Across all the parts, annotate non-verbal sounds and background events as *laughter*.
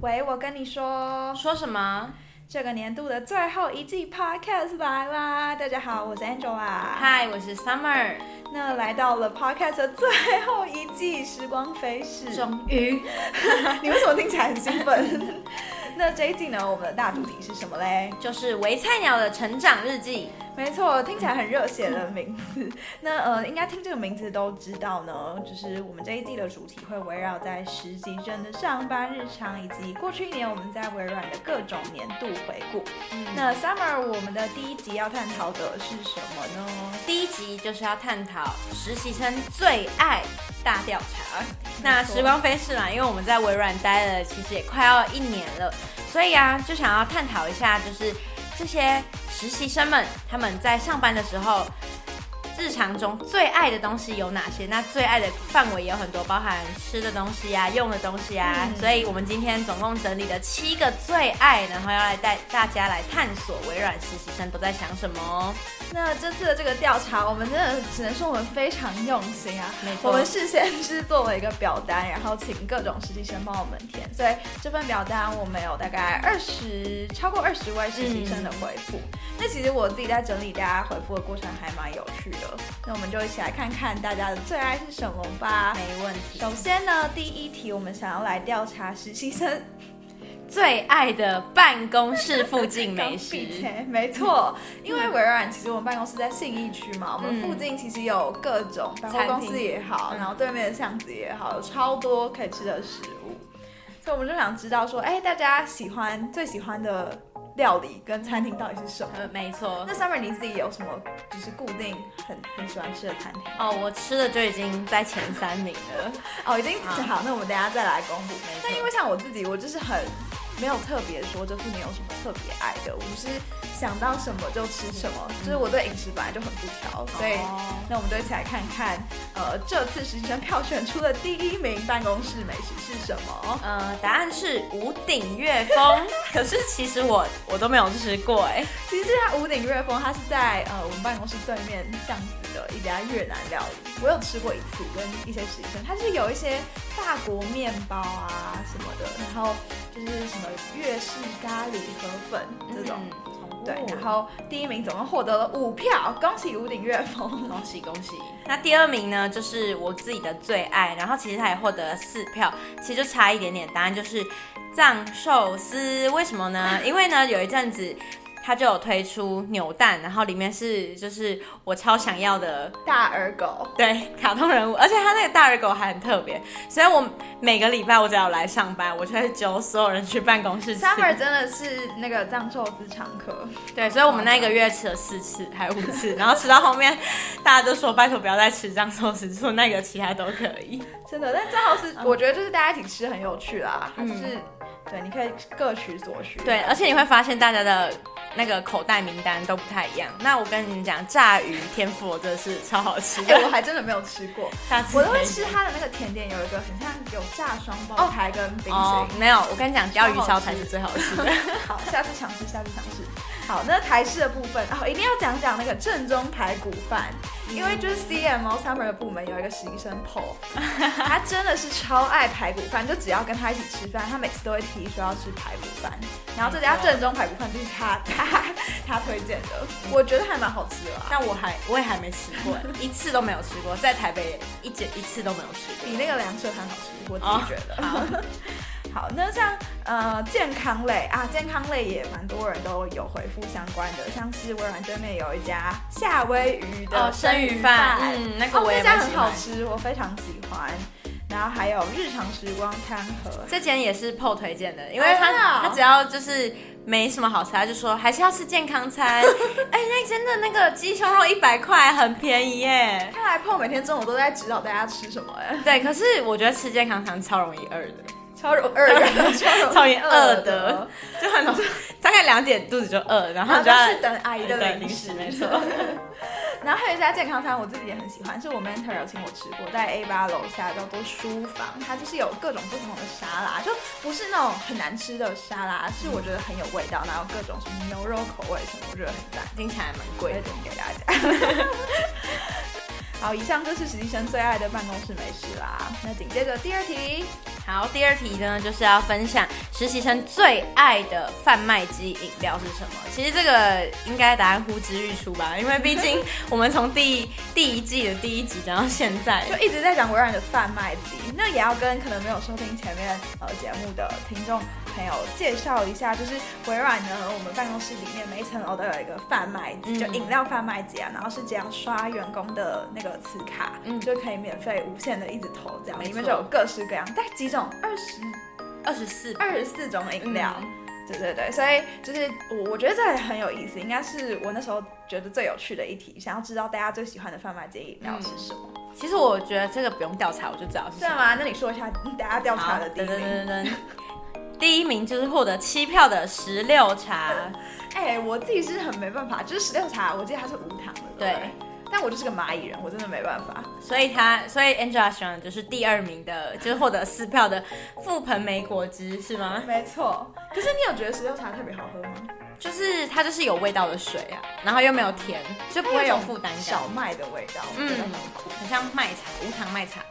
喂，我跟你说，说什么？这个年度的最后一季 Podcast 来啦！大家好，我是 Angela。嗨，我是 Summer。那来到了 Podcast 的最后一季，时光飞逝，终于，*laughs* 你为什么听起来很兴奋？*laughs* 那这一季呢，我们的大主题是什么嘞？就是微菜鸟的成长日记。没错，听起来很热血的名字。那呃，应该听这个名字都知道呢，就是我们这一季的主题会围绕在实习生的上班日常，以及过去一年我们在微软的各种年度回顾。嗯、那 Summer，我们的第一集要探讨的是什么呢？第一集就是要探讨实习生最爱大调查。那时光飞逝嘛，因为我们在微软待了，其实也快要一年了。所以啊，就想要探讨一下，就是这些实习生们他们在上班的时候，日常中最爱的东西有哪些？那最爱的范围也有很多，包含吃的东西啊、用的东西啊。嗯、所以我们今天总共整理了七个最爱，然后要来带大家来探索微软实习生都在想什么。那这次的这个调查，我们真的只能说我们非常用心啊。没错。我们事先是作了一个表单，然后请各种实习生帮我们填。所以这份表单我们有大概二十，超过二十位实习生的回复。嗯、那其实我自己在整理大家回复的过程还蛮有趣的。那我们就一起来看看大家的最爱是什么吧。没问题。首先呢，第一题我们想要来调查实习生最爱的办公室附近美食。没错，因为微软其实我们办公室在信义区嘛，我们附近其实有各种百货公司也好，然后对面的巷子也好，有超多可以吃的食物。所以我们就想知道说，哎，大家喜欢最喜欢的。料理跟餐厅到底是什么？嗯，没错。那 Summer 你自己有什么就是固定很很喜欢吃的餐厅？哦，我吃的就已经在前三名了。哦，已经好，那我们等一下再来公布。那因为像我自己，我就是很。没有特别说，就是没有什么特别爱的，我是想到什么就吃什么，就是我对饮食本来就很不挑，所以那我们就一起来看看，呃，这次实习生票选出的第一名办公室美食是什么？呃，答案是五鼎悦风，可是其实我我都没有吃过哎，*laughs* 其实它五鼎悦风，它是在呃我们办公室对面巷子的一家越南料理，我有吃过一次，跟一些实习生，它是有一些法国面包啊什么的，然后就是什么。粤式咖喱河粉这种，嗯、对，然后第一名总共获得了五票，恭喜五鼎悦风，恭喜恭喜。那第二名呢，就是我自己的最爱，然后其实他也获得了四票，其实就差一点点，答案就是藏寿司。为什么呢？因为呢，有一阵子。他就有推出扭蛋，然后里面是就是我超想要的大耳狗，对，卡通人物，而且他那个大耳狗还很特别，所以我每个礼拜我只要来上班，我就会揪所有人去办公室吃。Summer 真的是那个藏寿司常客，对，所以我们那一个月吃了四次还有五次，然后吃到后面大家都说拜托不要再吃藏寿司，说那个其他都可以，真的。但藏寿司我觉得就是大家一起吃很有趣啦，嗯、就是对，你可以各取所需，对，而且你会发现大家的。那个口袋名单都不太一样。那我跟你们讲，炸鱼天妇罗真的是超好吃的。哎、欸，我还真的没有吃过。*laughs* 下次我都会吃它的那个甜点，有一个很像有炸双胞胎跟冰淇淋。哦，没有，我跟你讲，鲷鱼烧才是最好吃的。*laughs* 好，下次尝试，下次尝试。好，那台式的部分，哦一定要讲讲那个正宗排骨饭，嗯、因为就是 CMO Summer 的部门有一个实习生 Paul，*laughs* 他真的是超爱排骨饭，就只要跟他一起吃饭，他每次都会提说要吃排骨饭。然后这家正宗排骨饭就是他他他推荐的，我觉得还蛮好吃的，但我还我也还没吃过，*laughs* 一次都没有吃过，在台北一节一次都没有吃过，比那个梁舍还好吃，我自己觉得。那像呃健康类啊，健康类也蛮多人都有回复相关的，像是微软对面有一家夏威夷的生鱼饭，哦、嗯，那个我也、哦、家很好吃，我非常喜欢。然后还有日常时光餐盒，这间也是 PO 推荐的，因为他、哦、他只要就是没什么好吃，他就说还是要吃健康餐。*laughs* 哎，那真的那个鸡胸肉一百块，很便宜耶。看来 PO 每天中午都在指导大家吃什么哎。对，可是我觉得吃健康餐超容易饿的。超容饿的，超容易饿的，就很 *laughs* 大概两点肚子就饿，然后就要等阿姨的零食，没错。*laughs* 然后还有一家健康餐，我自己也很喜欢，是我 mentor 有请我吃过，在 A 八楼下叫做书房，它就是有各种不同的沙拉，就不是那种很难吃的沙拉，是我觉得很有味道，然后各种什么牛肉口味什么，我觉得很赞，听起来蛮贵的，给大家。*laughs* 好，以上就是实习生最爱的办公室美食啦。那紧接着第二题。好，第二题呢，就是要分享实习生最爱的贩卖机饮料是什么？其实这个应该答案呼之欲出吧，因为毕竟我们从第第一季的第一集讲到现在，就一直在讲微软的贩卖机。那也要跟可能没有收听前面呃节目的听众朋友介绍一下，就是微软呢，我们办公室里面每一层楼都有一个贩卖机，嗯、就饮料贩卖机啊，然后是只要刷员工的那个磁卡，嗯，就可以免费无限的一直投这样，里面就有各式各样，大概几种。二十二十四二十四种饮料，嗯，对对对，所以就是我我觉得这很有意思，应该是我那时候觉得最有趣的一题，想要知道大家最喜欢的贩卖机饮料是什么。嗯。其实我觉得这个不用调查，我就知道是什么。是吗？那你说一下大家调查的第一名。第一名就是获得七票的石榴茶。哎、欸，我自己是很没办法，就是石榴茶，我记得它是无糖的，对。对但我就是个蚂蚁人，我真的没办法。所以他，所以 Angela 喜欢的就是第二名的，就是获得四票的覆盆莓果汁，是吗？没错。可是你有觉得石榴茶特别好喝吗？就是它就是有味道的水啊，然后又没有甜，就不会有负担感。小麦的味道，嗯，很苦，很像麦茶，无糖麦茶。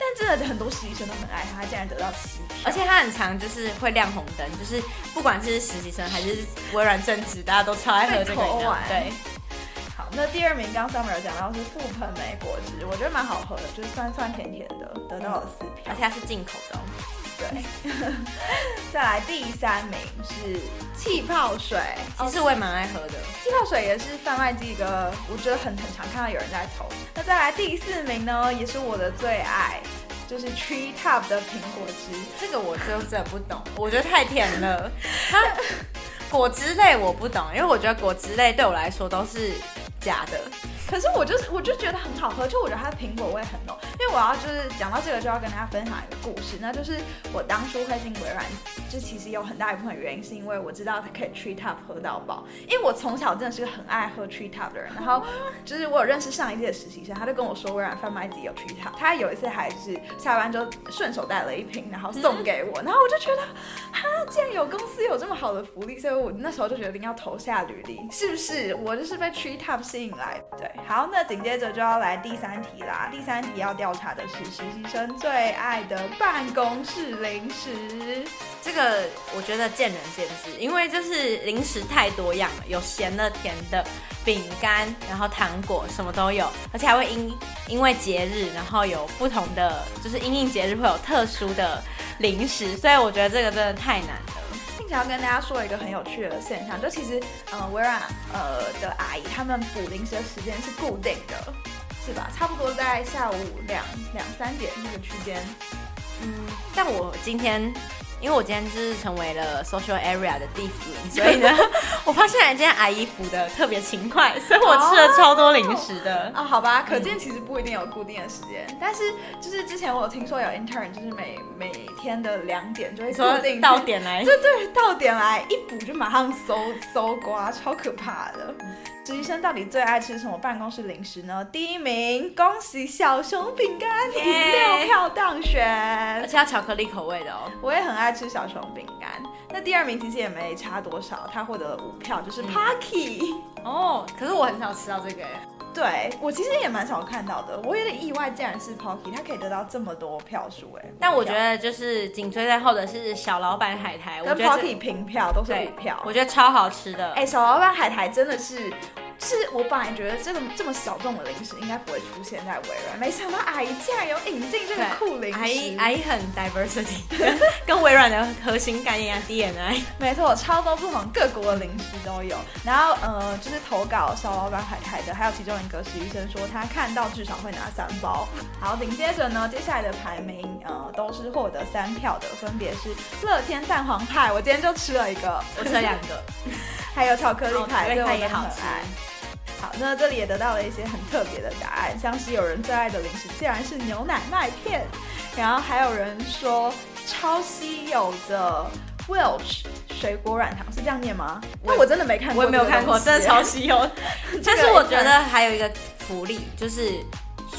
但真的很多实习生都很爱他，他，竟然得到七票。而且他很常，就是会亮红灯，就是不管是实习生还是微软正职，大家都超爱喝这个饮料。对。那第二名刚刚 Summer 讲到是覆盆莓果汁，我觉得蛮好喝的，就是酸酸甜甜的，得到了四票，而且它是进口的哦。对，*laughs* 再来第三名是气泡水，其实我也蛮爱喝的。气泡水也是贩卖机一个，我觉得很很常看到有人在投。那再来第四名呢，也是我的最爱，就是 Tree Top 的苹果汁。这个我就真的不懂，我觉得太甜了。*laughs* 它果汁类我不懂，因为我觉得果汁类对我来说都是。假的，可是我就是我就觉得很好喝，就我觉得它的苹果味很浓。因为我要就是讲到这个，就要跟大家分享一个故事，那就是我当初会进微软，就其实有很大一部分原因是因为我知道它可以 Tree Top 喝到饱，因为我从小真的是个很爱喝 Tree Top 的人。然后就是我有认识上一届的实习生，他就跟我说微软贩卖机有 Tree Top，他有一次还是下班就顺手带了一瓶，然后送给我，然后我就觉得，哈，竟然有公司有这么好的福利，所以我那时候就决定要投下履历，是不是？我就是被 Tree Top 吸引来，对，好，那紧接着就要来第三题啦，第三题要调调查的是实习生最爱的办公室零食，这个我觉得见仁见智，因为就是零食太多样了，有咸的、甜的、饼干，然后糖果什么都有，而且还会因因为节日，然后有不同的，就是因应节日会有特殊的零食，所以我觉得这个真的太难了。并且要跟大家说一个很有趣的现象，就其实，呃，微软呃的阿姨他们补零食的时间是固定的。是吧？差不多在下午两两三点那个区间。嗯，但我今天，因为我今天就是成为了 social area 的地府灵，所以呢，*laughs* 我发现今天阿姨补的特别勤快，所以我吃了超多零食的。啊、哦哦，好吧，可见其实不一定有固定的时间，嗯、但是就是之前我有听说有 intern，就是每每天的两点就会固定到点来，对对，到点来一补就马上搜搜刮，超可怕的。实习生到底最爱吃什么办公室零食呢？第一名，恭喜小熊饼干，第六票当选，而且要巧克力口味的哦。我也很爱吃小熊饼干。那第二名其实也没差多少，他获得了五票，就是 Pocky、嗯。哦，可是我很少吃到这个耶。对，我其实也蛮少看到的，我有点意外，竟然是 Pocky，他可以得到这么多票数哎。但我觉得就是紧追在后的是小老板海苔，跟 Pocky 平票都是五票，我觉得超好吃的。哎，小老板海苔真的是。是我本来觉得这个这么小众的零食应该不会出现在微软，没想到阿姨竟然有引进这个酷零食。阿姨阿姨很 diversity，*laughs* 跟微软的核心概念啊 DNI。没错，超多不同各国的零食都有。然后呃，就是投稿小老板海苔的，还有其中一个实习生说他看到至少会拿三包。好，紧接着呢，接下来的排名呃都是获得三票的，分别是乐天蛋黄派，我今天就吃了一个，我吃了两个，*laughs* 还有巧克力派，这个也好吃。好，那这里也得到了一些很特别的答案，像是有人最爱的零食竟然是牛奶麦片，然后还有人说超稀有的 Welch 水果软糖是这样念吗？那我真的没看过，我也没有看过，真的超稀有。*laughs* 但是我觉得还有一个福利就是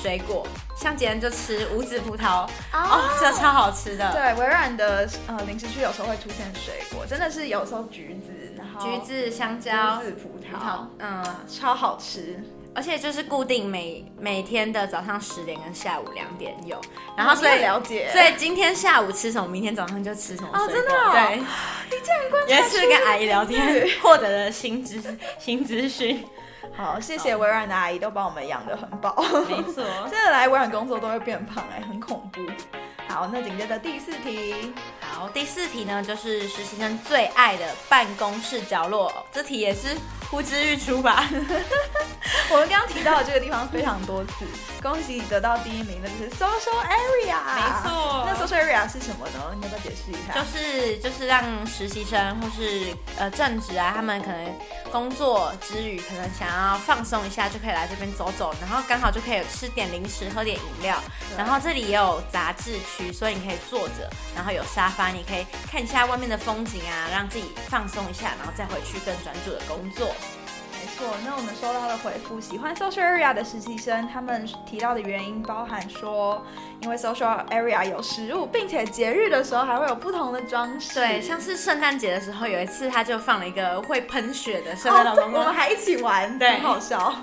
水果，像今天就吃无籽葡萄哦，哦，这超好吃的。对，微软的呃零食区有时候会出现水果，真的是有时候橘子。然后橘子、香蕉、葡萄，嗯，超好吃。而且就是固定每每天的早上十点跟下午两点有，然后所以了解，所以今天下午吃什么，明天早上就吃什么哦，真的、哦，对，你这样观察也是跟阿姨聊天获得了新知新资讯。好，谢谢微软的阿姨都把我们养得很饱，没错，*laughs* 真的来微软工作都会变胖哎，很恐怖。好，那紧接着第四题。好，第四题呢，就是实习生最爱的办公室角落。这题也是呼之欲出吧？*laughs* 我们刚刚提到的这个地方非常多次。恭喜你得到第一名的就是 social area。没错。那 social area 是什么呢？你要不要解释一下？就是就是让实习生或是呃正职啊，他们可能工作之余，可能想要放松一下，就可以来这边走走，然后刚好就可以吃点零食，喝点饮料。然后这里也有杂志区，所以你可以坐着，然后有沙发，你可以看一下外面的风景啊，让自己放松一下，然后再回去更专注的工作。没错，那我们收到的回复，喜欢 social area 的实习生，他们提到的原因包含说，因为 social area 有食物，并且节日的时候还会有不同的装饰。对，像是圣诞节的时候，有一次他就放了一个会喷血的圣诞老公公，我们还一起玩，对，很好笑。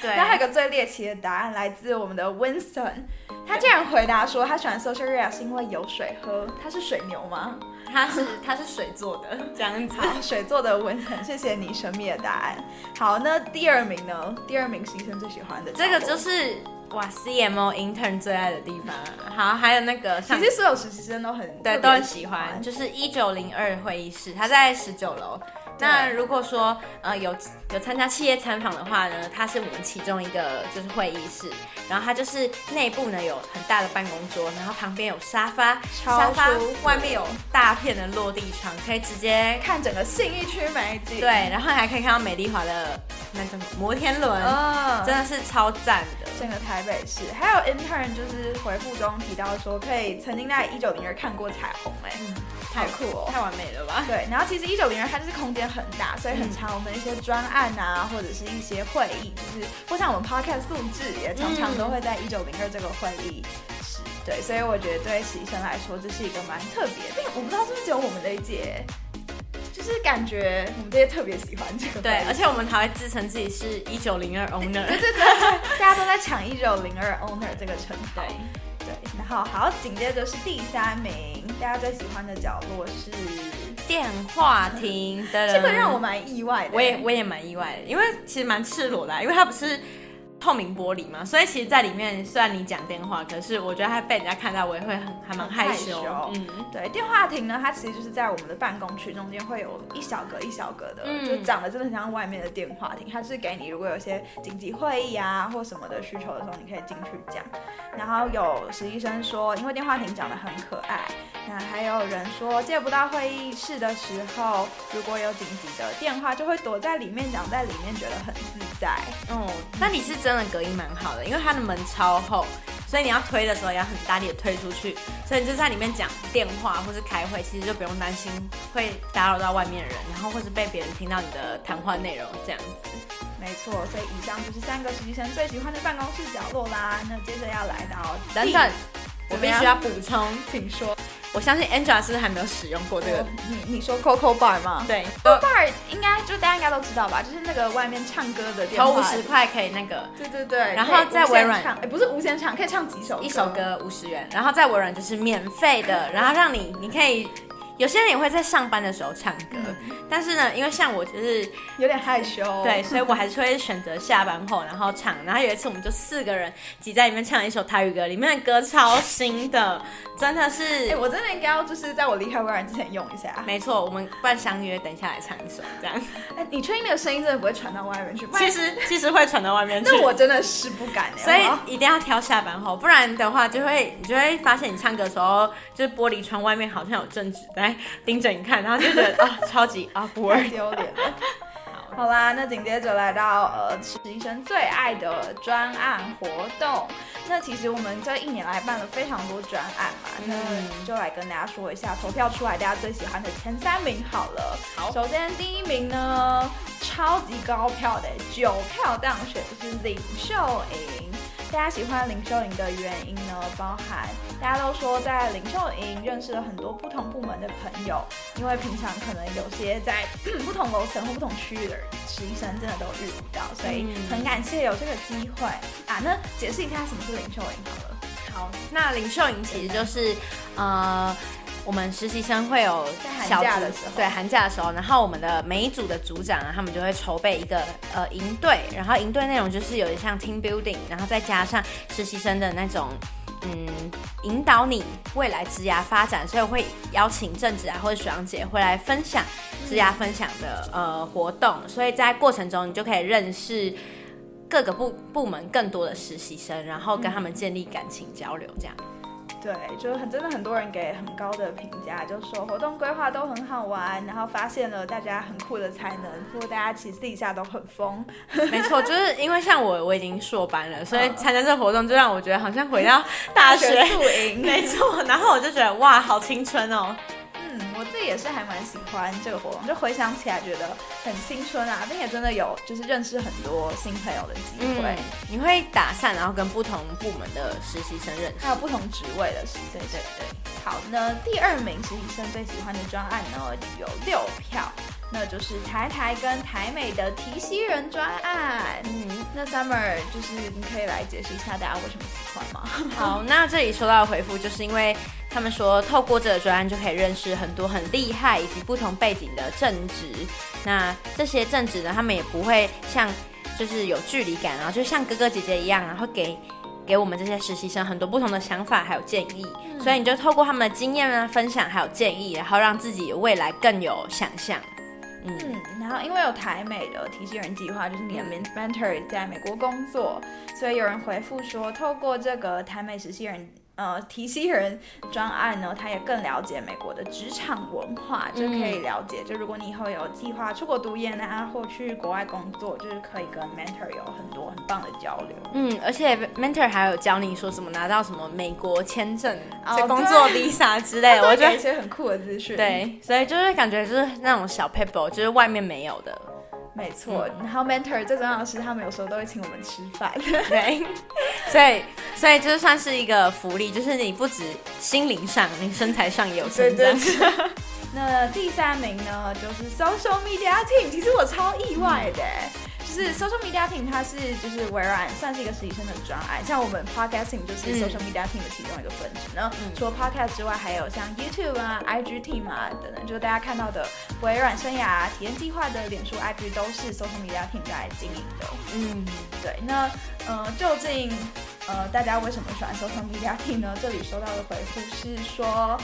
对，那还有个最猎奇的答案来自我们的 Winston，他竟然回答说他喜欢 social area 是因为有水喝。他是水牛吗？他是 *laughs* 他是水做的，这样子。*laughs* 水做的 Winston，谢谢你神秘的答案。好，那第二名呢？第二名是医生最喜欢的这个就是哇，CMO intern 最爱的地方。好，还有那个，*laughs* 其实所有实习生都很对，都很喜欢，就是一九零二会议室，他在十九楼。那如果说呃有有参加企业参访的话呢，它是我们其中一个就是会议室，然后它就是内部呢有很大的办公桌，然后旁边有沙发，沙发外面有大片的落地窗，可以直接看整个信义区美景。对，然后还可以看到美丽华的那个摩天轮，哦，真的是超赞的。整个台北市。还有 intern 就是回复中提到说可以曾经在一九零二看过彩虹，哎，嗯，太酷哦，太完美了吧？对，然后其实一九零二它就是空间很大，所以很常我们一些专案啊，或者是一些会议，就是或像我们 podcast 录制也常常都会在一九零二这个会议室。对，所以我觉得对实习生来说这是一个蛮特别的。我不知道是不是只有我们这一届，就是感觉我们这些特别喜欢这个。对，而且我们还会自称自己是一九零二 owner。对对对，大家都在抢一九零二 owner 这个称号。然后好，紧接着是第三名，大家最喜欢的角落是。电话亭的，这个让我蛮意外的。我也我也蛮意外的，因为其实蛮赤裸的啊，因为它不是。透明玻璃嘛，所以其实，在里面虽然你讲电话，可是我觉得他被人家看到，我也会很还蛮害羞。嗯，对，电话亭呢，它其实就是在我们的办公区中间会有一小格一小格的，嗯、就长得真的很像外面的电话亭。它是给你如果有些紧急会议啊或什么的需求的时候，你可以进去讲。然后有实习生说，因为电话亭长得很可爱。那还有人说，借不到会议室的时候，如果有紧急的电话，就会躲在里面讲，在里面觉得很自在。哦，那你是真的。隔音蛮好的，因为它的门超厚，所以你要推的时候也要很大力的推出去，所以你就在里面讲电话或是开会，其实就不用担心会打扰到外面的人，然后或是被别人听到你的谈话内容这样子。没错，所以以上就是三个实习生最喜欢的办公室角落啦。那接着要来到 *laughs* 等等，我必须要补充，请说。我相信 Angela 是不是还没有使用过这个？哦、你你说 Coco Bar 吗？对，Coco Bar 应该就大家应该都知道吧？就是那个外面唱歌的电话，投五十块可以那个。对对对。然后在微软，哎、欸，不是无限唱，可以唱几首歌，一首歌五十元。然后在微软就是免费的，然后让你你可以。有些人也会在上班的时候唱歌，嗯、但是呢，因为像我就是有点害羞，对，所以我还是会选择下班后然后唱。然后有一次我们就四个人挤在里面唱一首台语歌，里面的歌超新的，*laughs* 真的是。我真的应该要就是在我离开微软之前用一下。没错，我们不然相约，等一下来唱一首这样。哎、欸，你确定那个声音真的不会传到外面去？其实其实会传到外面 *laughs* 去。那我真的是不敢，所以一定要挑下班后，不然的话就会你就会发现你唱歌的时候，就是玻璃窗外面好像有正职在盯着你。看，然后就觉得啊，超级啊，不会丢脸了。*laughs* 好啦，那紧接着来到呃，实习生最爱的专案活动。那其实我们这一年来办了非常多专案嘛，嗯、那就来跟大家说一下，投票出来大家最喜欢的前三名好了。好，首先第一名呢，超级高票的九票当选，就是领袖营。大家喜欢领袖营的原因呢，包含大家都说在领袖营认识了很多不同部门的朋友，因为平常可能有些在不同楼层或不同区域的实习生真的都遇不到，所以很感谢有这个机会啊。那解释一下什么是领袖营好了。好，那领袖营其实就是呃。我们实习生会有小组的时候，对寒假的时候，然后我们的每一组的组长啊，他们就会筹备一个呃营队，然后营队内容就是有点像 team building，然后再加上实习生的那种嗯引导你未来职涯发展，所以我会邀请正职啊或者学长姐会来分享职涯分享的呃活动，所以在过程中你就可以认识各个部部门更多的实习生，然后跟他们建立感情交流这样。对，就是很真的很多人给很高的评价，就说活动规划都很好玩，然后发现了大家很酷的才能，不过大家其实私底下都很疯。*laughs* 没错，就是因为像我，我已经硕班了，所以参加这个活动就让我觉得好像回到大学 *laughs* 宿营。没错，然后我就觉得哇，好青春哦。我自己也是还蛮喜欢这个活动，就回想起来觉得很青春啊，并且真的有就是认识很多新朋友的机会。嗯，你会打散，然后跟不同部门的实习生认识，还有不同职位的实习生。对对对。好，那第二名实习生最喜欢的专案呢，有六票，那就是台台跟台美的提西人专案。嗯，那 Summer 就是你可以来解释一下大家为什么喜欢吗？*laughs* 好，那这里收到的回复就是因为。他们说，透过这个专案就可以认识很多很厉害以及不同背景的正职。那这些正职呢，他们也不会像就是有距离感，然后就像哥哥姐姐一样，然后给给我们这些实习生很多不同的想法还有建议。嗯、所以你就透过他们的经验呢分享还有建议，然后让自己未来更有想象。嗯，嗯，然后因为有台美的提醒人计划，就是你的 mentor 在美国工作，所以有人回复说，透过这个台美实习人。呃，提西人专案呢，他也更了解美国的职场文化，就可以了解。就如果你以后有计划出国读研啊，或去国外工作，就是可以跟 mentor 有很多很棒的交流。嗯，而且 mentor 还有教你说什么拿到什么美国签证、哦、工作 visa 之类的，*laughs* 我觉得一些很酷的资讯。对，所以就是感觉就是那种小 paper，就是外面没有的。没错，然后 mentor 最重要的是，他们有时候都会请我们吃饭。对，*laughs* 所以所以就算是一个福利，就是你不止心灵上，你身材上也有成长。*laughs* 那第三名呢，就是 social media team，其实我超意外的。嗯就是 social media team，它是就是微软算是一个实习生的专案，像我们 podcasting 就是 social media team 的其中一个分支。然后除了 podcast 之外，还有像 YouTube 啊、IG team 啊等等，就是大家看到的微软生涯体验计划的脸书 IG 都是 social media team 在经营的。嗯，对。那呃，究竟呃大家为什么喜欢 social media team 呢？这里收到的回复是说。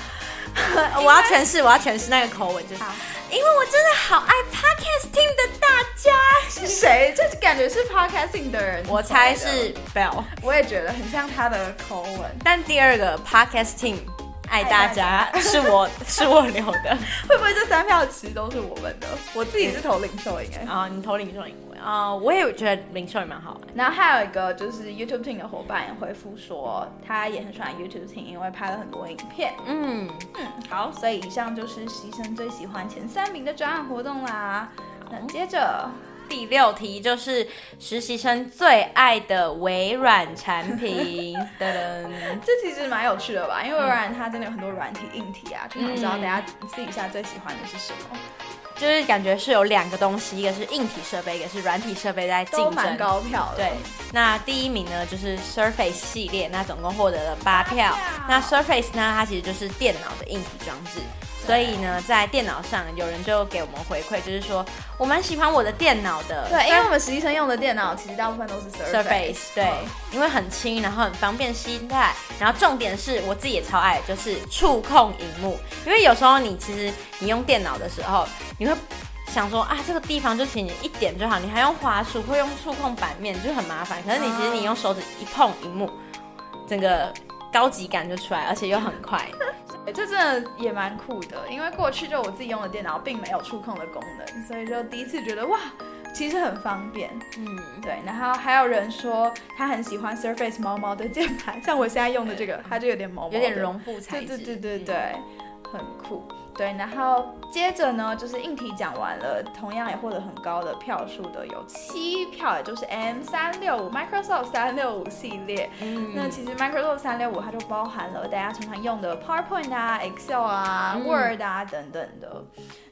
*laughs* 我要诠释，我要诠释那个口吻，就是，因为我真的好爱 podcasting 的大家 *laughs* 是谁？这感觉是 podcasting 的人，我猜是 Bell，我也觉得很像他的口吻。但第二个 podcasting 爱大家是我 *laughs* 是我留的，会不会这三票其实都是我们的？我自己是投领袖应该，啊，你投领袖营。啊，uh, 我也觉得领袖也蛮好。然后还有一个就是 YouTube Team 的伙伴也回复说，他也很喜欢 YouTube Team，因为拍了很多影片。嗯嗯，好，所以以上就是实习生最喜欢前三名的专案活动啦。那接着第六题就是实习生最爱的微软产品。*laughs* 噔噔，这其实蛮有趣的吧？因为微软它真的有很多软体、硬体啊，就想知道大家私底下最喜欢的是什么。就是感觉是有两个东西，一个是硬体设备，一个是软体设备在竞争，蛮高票的。对，那第一名呢就是 Surface 系列，那总共获得了八票。那 Surface 呢，它其实就是电脑的硬体装置。所以呢，在电脑上有人就给我们回馈，就是说我蛮喜欢我的电脑的。对，因为我们实习生用的电脑其实大部分都是 Surface。对，因为很轻，然后很方便携带，然后重点是我自己也超爱，就是触控荧幕。因为有时候你其实你用电脑的时候，你会想说啊，这个地方就请你一点就好，你还用滑鼠会用触控板面就很麻烦。可是你其实你用手指一碰荧幕，整个高级感就出来，而且又很快。这真的也蛮酷的，因为过去就我自己用的电脑并没有触控的功能，所以就第一次觉得哇，其实很方便。嗯，对。然后还有人说他很喜欢 Surface 毛毛的键盘，像我现在用的这个，它就有点毛毛，有点绒布材质。对对对对对，嗯、很酷。对，然后接着呢，就是硬体讲完了，同样也获得很高的票数的有七票，也就是 M 三六五 Microsoft 三六五系列。嗯，那其实 Microsoft 三六五它就包含了大家常常用的 PowerPoint 啊、Excel 啊、嗯、Word 啊等等的。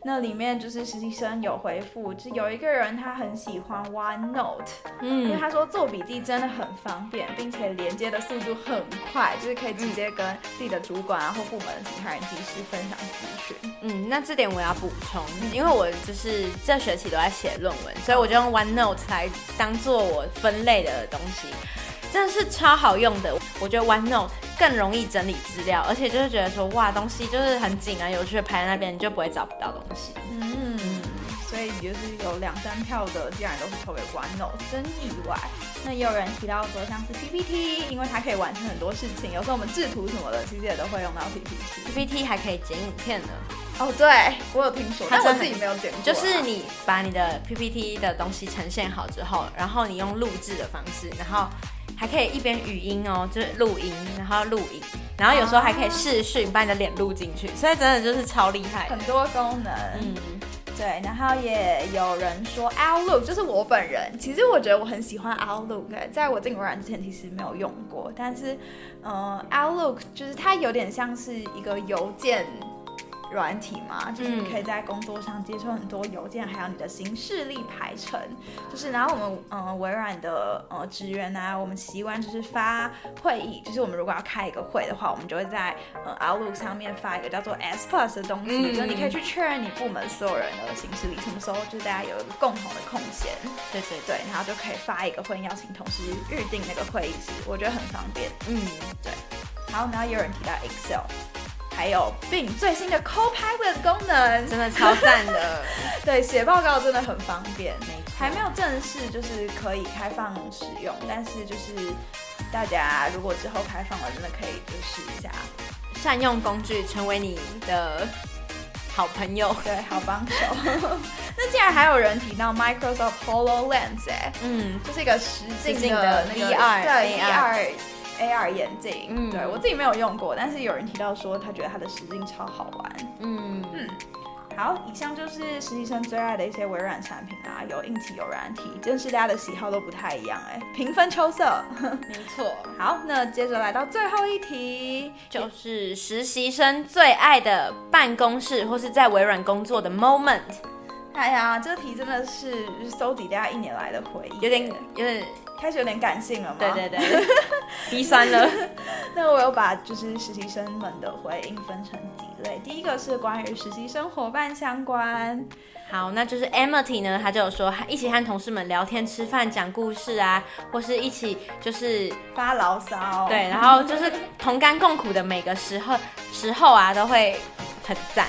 那里面就是实习生有回复，就有一个人他很喜欢 OneNote，嗯，因为他说做笔记真的很方便，并且连接的速度很快，就是可以直接跟自己的主管啊或部门的其他人及时分享资讯。嗯，那这点我要补充，因为我就是这学期都在写论文，所以我就用 OneNote 来当做我分类的东西。真的是超好用的，我觉得 OneNote 更容易整理资料，而且就是觉得说哇，东西就是很紧啊，有序的排在那边，你就不会找不到东西。嗯，所以就是有两三票的，竟然都是投给 OneNote，真意外。那也有人提到说，像是 PPT，因为它可以完成很多事情，有时候我们制图什么的，其实也都会用到 PPT。PPT 还可以剪影片呢。哦，对，我有听说，但我自己没有剪过。就是你把你的 PPT 的东西呈现好之后，然后你用录制的方式，然后。还可以一边语音哦，就是录音，然后录影，然后有时候还可以视讯，把你的脸录进去，所以真的就是超厉害，很多功能。嗯，对，然后也有人说 Outlook，就是我本人，其实我觉得我很喜欢 Outlook，在我进微软之前其实没有用过，但是，呃，Outlook 就是它有点像是一个邮件。软体嘛，就是你可以在工作上接收很多邮件，还有你的行事历排程。就是然后我们嗯、呃、微软的呃职员呢，我们习惯就是发会议，就是我们如果要开一个会的话，我们就会在呃 Outlook 上面发一个叫做 S Plus 的东西，嗯、就是你可以去确认你部门所有人的行事历什么时候，就是大家有一个共同的空闲。对对对，然后就可以发一个会议邀请同时预定那个会议室，我觉得很方便。嗯，对。好，然后也有人提到 Excel。还有 Bing 最新的 Copilot 功能，真的超赞的。*laughs* 对，写报告真的很方便。没错，还没有正式就是可以开放使用，但是就是大家如果之后开放了，真的可以就试一下，善用工具，成为你的好朋友，对，好帮手。*laughs* 那竟然还有人提到 Microsoft HoloLens，哎，嗯，就是一个实境的 VR，对，VR。AR 眼镜，嗯，对我自己没有用过，但是有人提到说他觉得他的实境超好玩，嗯嗯，好，以上就是实习生最爱的一些微软产品啊，有硬体有软体，真是大家的喜好都不太一样哎，平分秋色，没错。*laughs* 好，那接着来到最后一题，就是实习生最爱的办公室或是在微软工作的 moment。哎呀，这题真的是搜集大家一年来的回忆，有点有点。开始有点感性了吗？对对对，*laughs* 鼻酸了。*laughs* 那我有把就是实习生们的回应分成几类，第一个是关于实习生伙伴相关。好，那就是 Amity 呢，他就有说一起和同事们聊天、吃饭、讲故事啊，或是一起就是发牢骚。对，然后就是同甘共苦的每个时候时候啊，都会很赞。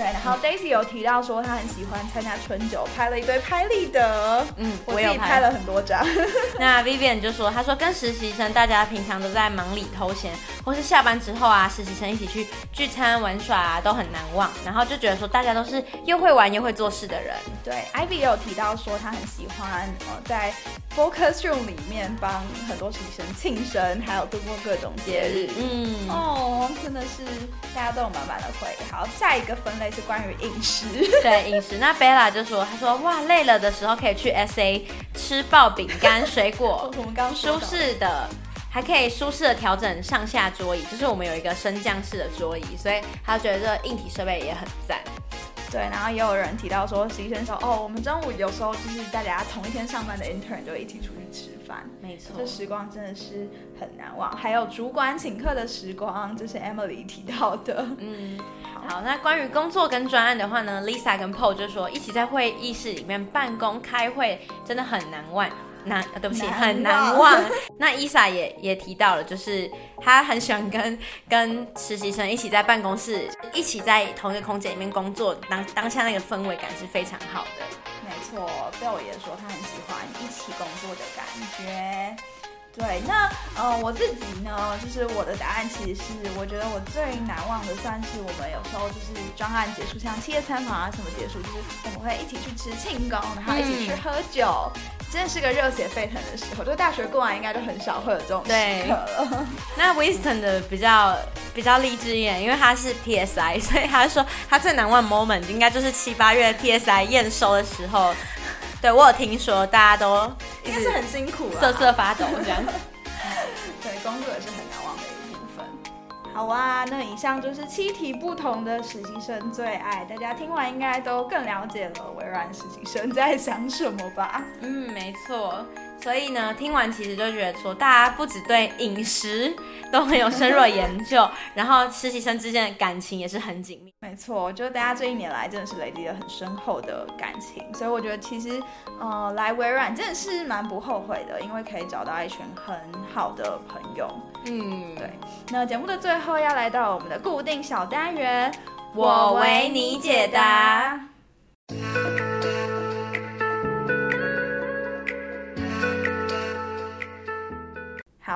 对，然后 Daisy 有提到说她很喜欢参加春酒，拍了一堆拍立得。嗯，我自己拍了很多张。*laughs* *laughs* 那 Vivian 就说，他说跟实习生大家平常都在忙里偷闲，或是下班之后啊，实习生一起去聚餐玩耍啊，都很难忘。然后就觉得说大家都是又会玩又会做事的人。对，Ivy 也有提到说她很喜欢呃在 Focus Room 里面帮很多实习生庆生，还有度过各种节日。嗯，哦，真的是大家都有满满的回忆。好，下一个分类。是关于饮食，*laughs* 对饮食。那 Bella 就说，他说哇，累了的时候可以去 SA 吃爆饼干、水果，*laughs* 我们刚舒适的，还可以舒适的调整上下桌椅，就是我们有一个升降式的桌椅，所以他觉得这硬体设备也很赞。对，然后也有人提到说，实习生说哦，我们中午有时候就是大家同一天上班的 intern 就一起出去吃饭，没错，这时光真的是很难忘。还有主管请客的时光，这是 Emily 提到的。嗯，好，那关于工作跟专案的话呢，Lisa 跟 Paul 就说，一起在会议室里面办公开会，真的很难忘。难，对不起，难很难忘。*laughs* 那 Isa 也也提到了，就是他很喜欢跟跟实习生一起在办公室，一起在同一个空间里面工作，当当下那个氛围感是非常好的。没错，Bill 也说他很喜欢一起工作的感觉。对，那呃我自己呢，就是我的答案其实是，我觉得我最难忘的算是我们有时候就是专案结束，像企业参访啊什么结束，就是我们会一起去吃庆功，然后一起去喝酒。嗯真的是个热血沸腾的时候，就大学过完应该都很少会有这种时刻了。*laughs* 那 Winston 的比较比较励志一点，因为他是 PSI，*laughs* 所以他说他最难忘 moment 应该就是七八月 PSI 验收的时候。对，我有听说，大家都应该是很辛苦，瑟瑟发抖这样。*laughs* 对，工作也是很难忘的一部分。好啊，那以上就是七题不同的实习生最爱，大家听完应该都更了解了微软实习生在想什么吧？嗯，没错。所以呢，听完其实就觉得说，大家不只对饮食都很有深入的研究，然后实习生之间的感情也是很紧密。没错，就大家这一年来真的是累积了很深厚的感情，所以我觉得其实，呃，来微软真的是蛮不后悔的，因为可以找到一群很好的朋友。嗯，对。那节目的最后要来到我们的固定小单元，我为你解答。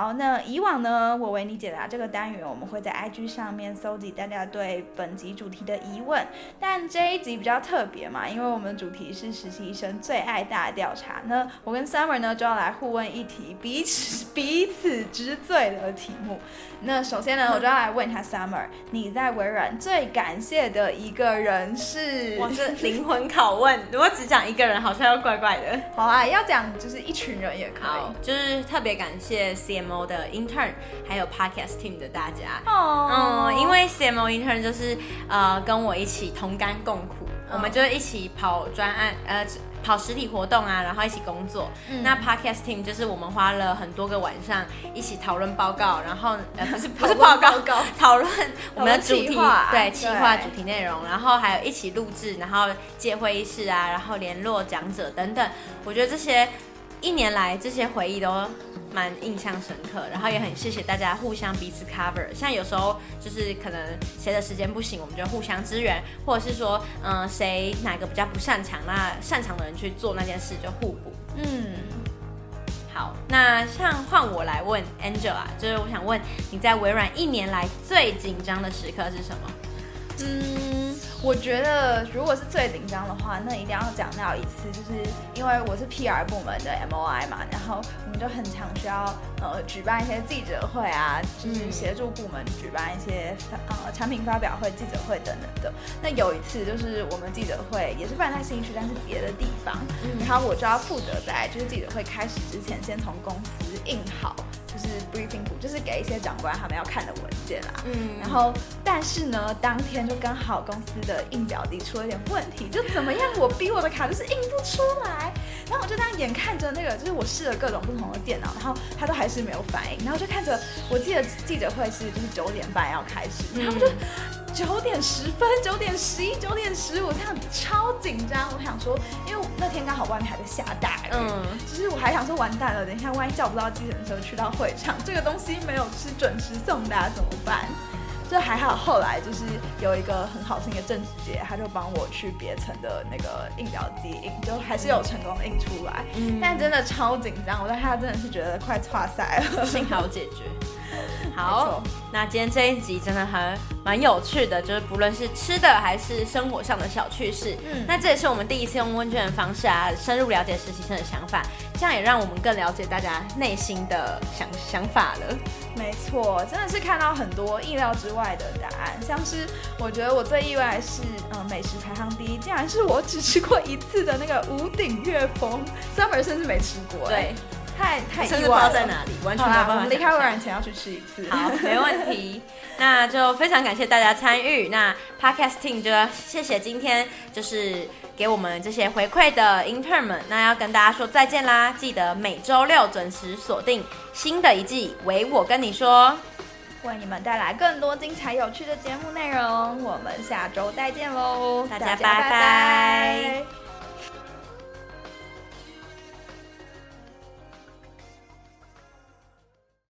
好，那以往呢，我为你解答这个单元，我们会在 IG 上面搜集大家对本集主题的疑问。但这一集比较特别嘛，因为我们主题是实习生最爱大调查。那我跟 Summer 呢就要来互问一题彼此彼此之最的题目。那首先呢，我就要来问一下 Summer，你在微软最感谢的一个人是？我是灵魂拷问，如果只讲一个人，好像又怪怪的。好啊，要讲就是一群人也可以，就是特别感谢 CM。CMO 的 intern，还有 podcast team 的大家，oh. 嗯，因为 CMO intern 就是呃跟我一起同甘共苦，oh. 我们就一起跑专案，呃跑实体活动啊，然后一起工作。嗯、那 podcast team 就是我们花了很多个晚上一起讨论报告，然后呃不是 *laughs* 不是报告，讨论我们的主题，对，企划主题内容，然后还有一起录制，然后借会议室啊，然后联络讲者等等。我觉得这些一年来这些回忆都。蛮印象深刻，然后也很谢谢大家互相彼此 cover。像有时候就是可能谁的时间不行，我们就互相支援，或者是说，嗯，谁哪个比较不擅长，那擅长的人去做那件事就互补。嗯，好，那像换我来问 Angela，就是我想问你在微软一年来最紧张的时刻是什么？嗯。我觉得，如果是最紧张的话，那一定要讲到一次，就是因为我是 PR 部门的 MOI 嘛，然后我们就很常需要呃举办一些记者会啊，就是协助部门举办一些呃产品发表会、记者会等等的。那有一次就是我们记者会也是办在新区，但是别的地方，然后我就要负责在就是记者会开始之前，先从公司印好。就是 briefing 就是给一些长官他们要看的文件啦。嗯，然后但是呢，当天就刚好公司的印表机出了点问题，就怎么样，我逼我的卡就是印不出来。然后我就这样眼看着那个，就是我试了各种不同的电脑，然后他都还是没有反应。然后就看着，我记得记者会是就是九点半要开始，然后就九点十分、九点十一、九点十五，这样超紧张。我想说，因为那天刚好外面还在下大雨，嗯，其实我还想说完蛋了，等一下万一叫不到计程车去到会。会场这个东西没有吃准时送达怎么办？就还好，后来就是有一个很好心的郑姐，她就帮我去别层的那个印表机印，就还是有成功印出来。嗯，但真的超紧张，我在他真的是觉得快剉赛了，幸好解决。*laughs* 好，那今天这一集真的还蛮有趣的，就是不论是吃的还是生活上的小趣事。嗯，那这也是我们第一次用问卷的方式啊，深入了解实习生的想法，这样也让我们更了解大家内心的想想法了。没错，真的是看到很多意料之外的答案，像是我觉得我最意外的是，嗯，美食排行第一竟然是我只吃过一次的那个五鼎悦风，Summer 甚至没吃过。对。太太意外了，在哪里，完全没办法。我们离开微软前要去吃一次。好，没问题。那就非常感谢大家参与。那 Podcast Team 就要谢谢今天就是给我们这些回馈的 Intern 们。那要跟大家说再见啦！记得每周六准时锁定新的一季《唯我跟你说》，为你们带来更多精彩有趣的节目内容。我们下周再见喽！大家拜拜。